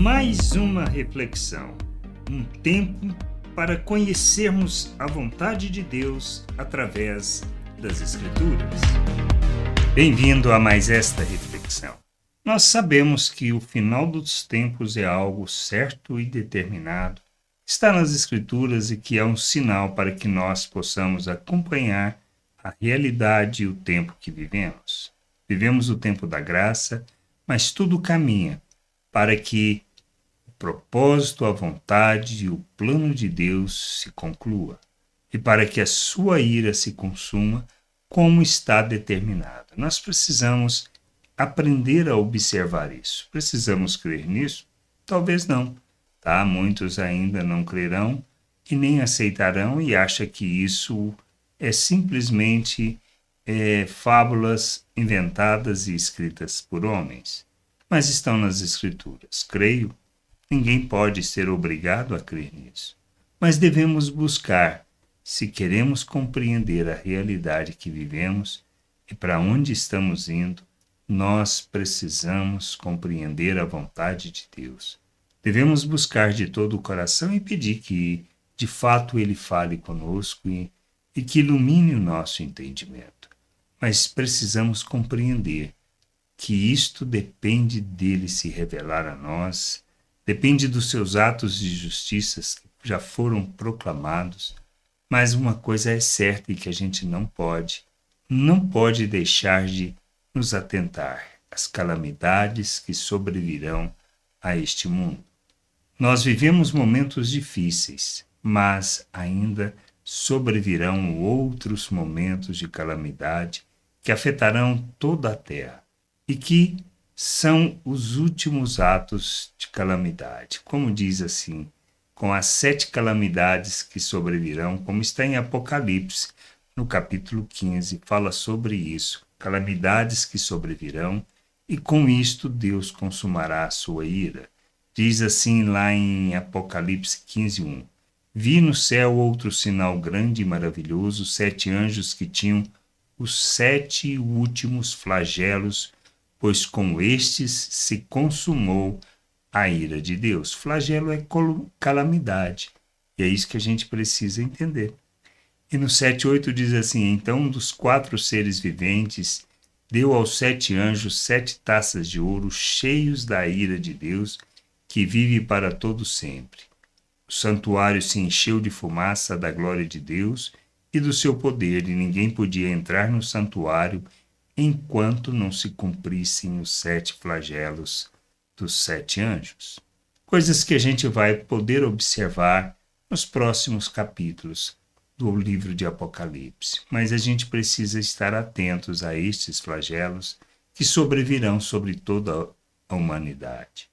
Mais uma reflexão, um tempo para conhecermos a vontade de Deus através das Escrituras. Bem-vindo a mais esta reflexão. Nós sabemos que o final dos tempos é algo certo e determinado, está nas Escrituras e que é um sinal para que nós possamos acompanhar a realidade e o tempo que vivemos. Vivemos o tempo da graça, mas tudo caminha para que propósito, a vontade e o plano de Deus se conclua, e para que a sua ira se consuma como está determinada. Nós precisamos aprender a observar isso. Precisamos crer nisso? Talvez não. Tá? Muitos ainda não crerão e nem aceitarão e acham que isso é simplesmente é, fábulas inventadas e escritas por homens. Mas estão nas Escrituras. Creio. Ninguém pode ser obrigado a crer nisso. Mas devemos buscar, se queremos compreender a realidade que vivemos e para onde estamos indo, nós precisamos compreender a vontade de Deus. Devemos buscar de todo o coração e pedir que, de fato, Ele fale conosco e e que ilumine o nosso entendimento. Mas precisamos compreender que isto depende dele se revelar a nós, depende dos seus atos de justiça que já foram proclamados. Mas uma coisa é certa e que a gente não pode, não pode deixar de nos atentar às calamidades que sobrevirão a este mundo. Nós vivemos momentos difíceis, mas ainda sobrevirão outros momentos de calamidade que afetarão toda a terra e que são os últimos atos de calamidade. Como diz assim, com as sete calamidades que sobrevirão, como está em Apocalipse, no capítulo 15, fala sobre isso, calamidades que sobrevirão, e com isto Deus consumará a sua ira. Diz assim lá em Apocalipse 15, 1. Vi no céu outro sinal grande e maravilhoso, sete anjos que tinham os sete últimos flagelos, pois com estes se consumou a ira de Deus. Flagelo é calamidade, e é isso que a gente precisa entender. E no 7,8 diz assim: Então um dos quatro seres viventes deu aos sete anjos sete taças de ouro cheios da ira de Deus, que vive para todo sempre. O santuário se encheu de fumaça da glória de Deus e do seu poder, e ninguém podia entrar no santuário enquanto não se cumprissem os sete flagelos dos sete anjos. Coisas que a gente vai poder observar nos próximos capítulos do livro de Apocalipse. Mas a gente precisa estar atentos a estes flagelos que sobrevirão sobre toda a humanidade.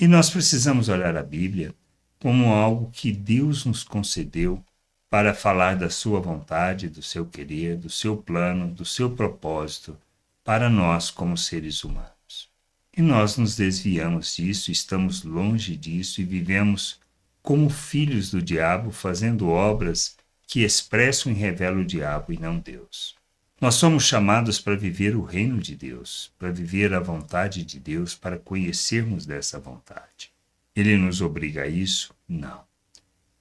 E nós precisamos olhar a Bíblia como algo que Deus nos concedeu para falar da sua vontade, do seu querer, do seu plano, do seu propósito para nós como seres humanos. E nós nos desviamos disso, estamos longe disso e vivemos como filhos do diabo, fazendo obras que expressam e revelam o diabo e não Deus. Nós somos chamados para viver o reino de Deus, para viver a vontade de Deus, para conhecermos dessa vontade. Ele nos obriga a isso? Não.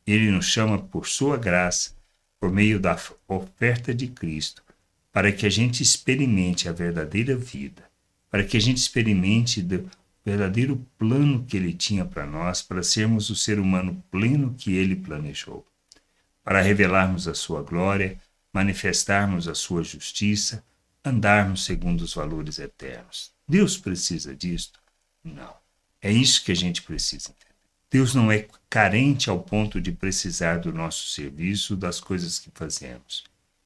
Ele nos chama por sua graça, por meio da oferta de Cristo, para que a gente experimente a verdadeira vida, para que a gente experimente o verdadeiro plano que ele tinha para nós, para sermos o ser humano pleno que ele planejou, para revelarmos a sua glória, manifestarmos a sua justiça, andarmos segundo os valores eternos. Deus precisa disto? Não. É isso que a gente precisa entender. Deus não é carente ao ponto de precisar do nosso serviço, das coisas que fazemos,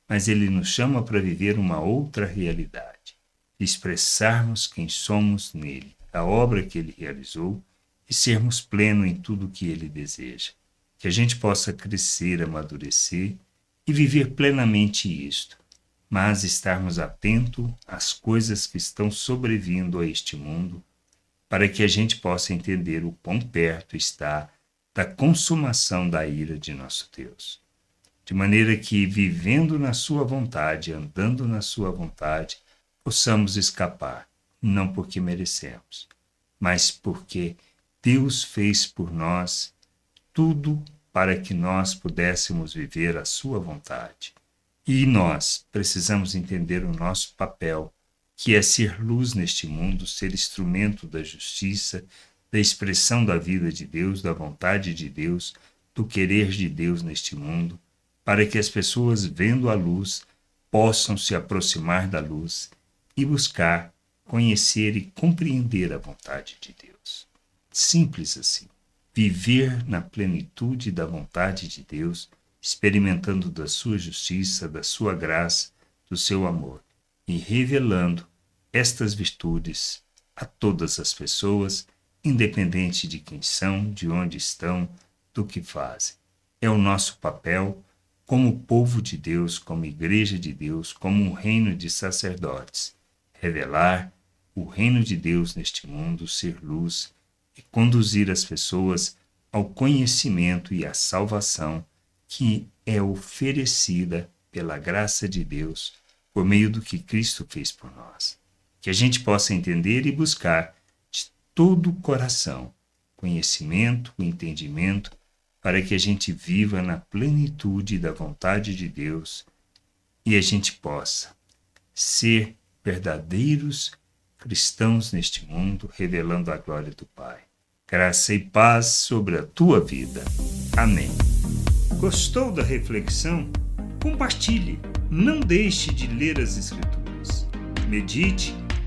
mas Ele nos chama para viver uma outra realidade, expressarmos quem somos nele, a obra que Ele realizou e sermos plenos em tudo que Ele deseja. Que a gente possa crescer, amadurecer e viver plenamente isto, mas estarmos atentos às coisas que estão sobrevindo a este mundo para que a gente possa entender o quão perto está da consumação da ira de nosso Deus. De maneira que, vivendo na Sua vontade, andando na Sua vontade, possamos escapar, não porque merecemos, mas porque Deus fez por nós tudo para que nós pudéssemos viver a Sua vontade. E nós precisamos entender o nosso papel, que é ser luz neste mundo, ser instrumento da justiça, da expressão da vida de Deus, da vontade de Deus, do querer de Deus neste mundo, para que as pessoas, vendo a luz, possam se aproximar da luz e buscar conhecer e compreender a vontade de Deus. Simples assim. Viver na plenitude da vontade de Deus, experimentando da sua justiça, da sua graça, do seu amor e revelando estas virtudes a todas as pessoas, independente de quem são, de onde estão, do que fazem. É o nosso papel como povo de Deus, como igreja de Deus, como um reino de sacerdotes, revelar o reino de Deus neste mundo, ser luz e conduzir as pessoas ao conhecimento e à salvação que é oferecida pela graça de Deus por meio do que Cristo fez por nós. Que a gente possa entender e buscar de todo o coração conhecimento, entendimento para que a gente viva na plenitude da vontade de Deus e a gente possa ser verdadeiros cristãos neste mundo, revelando a glória do Pai. Graça e paz sobre a tua vida. Amém. Gostou da reflexão? Compartilhe. Não deixe de ler as Escrituras. Medite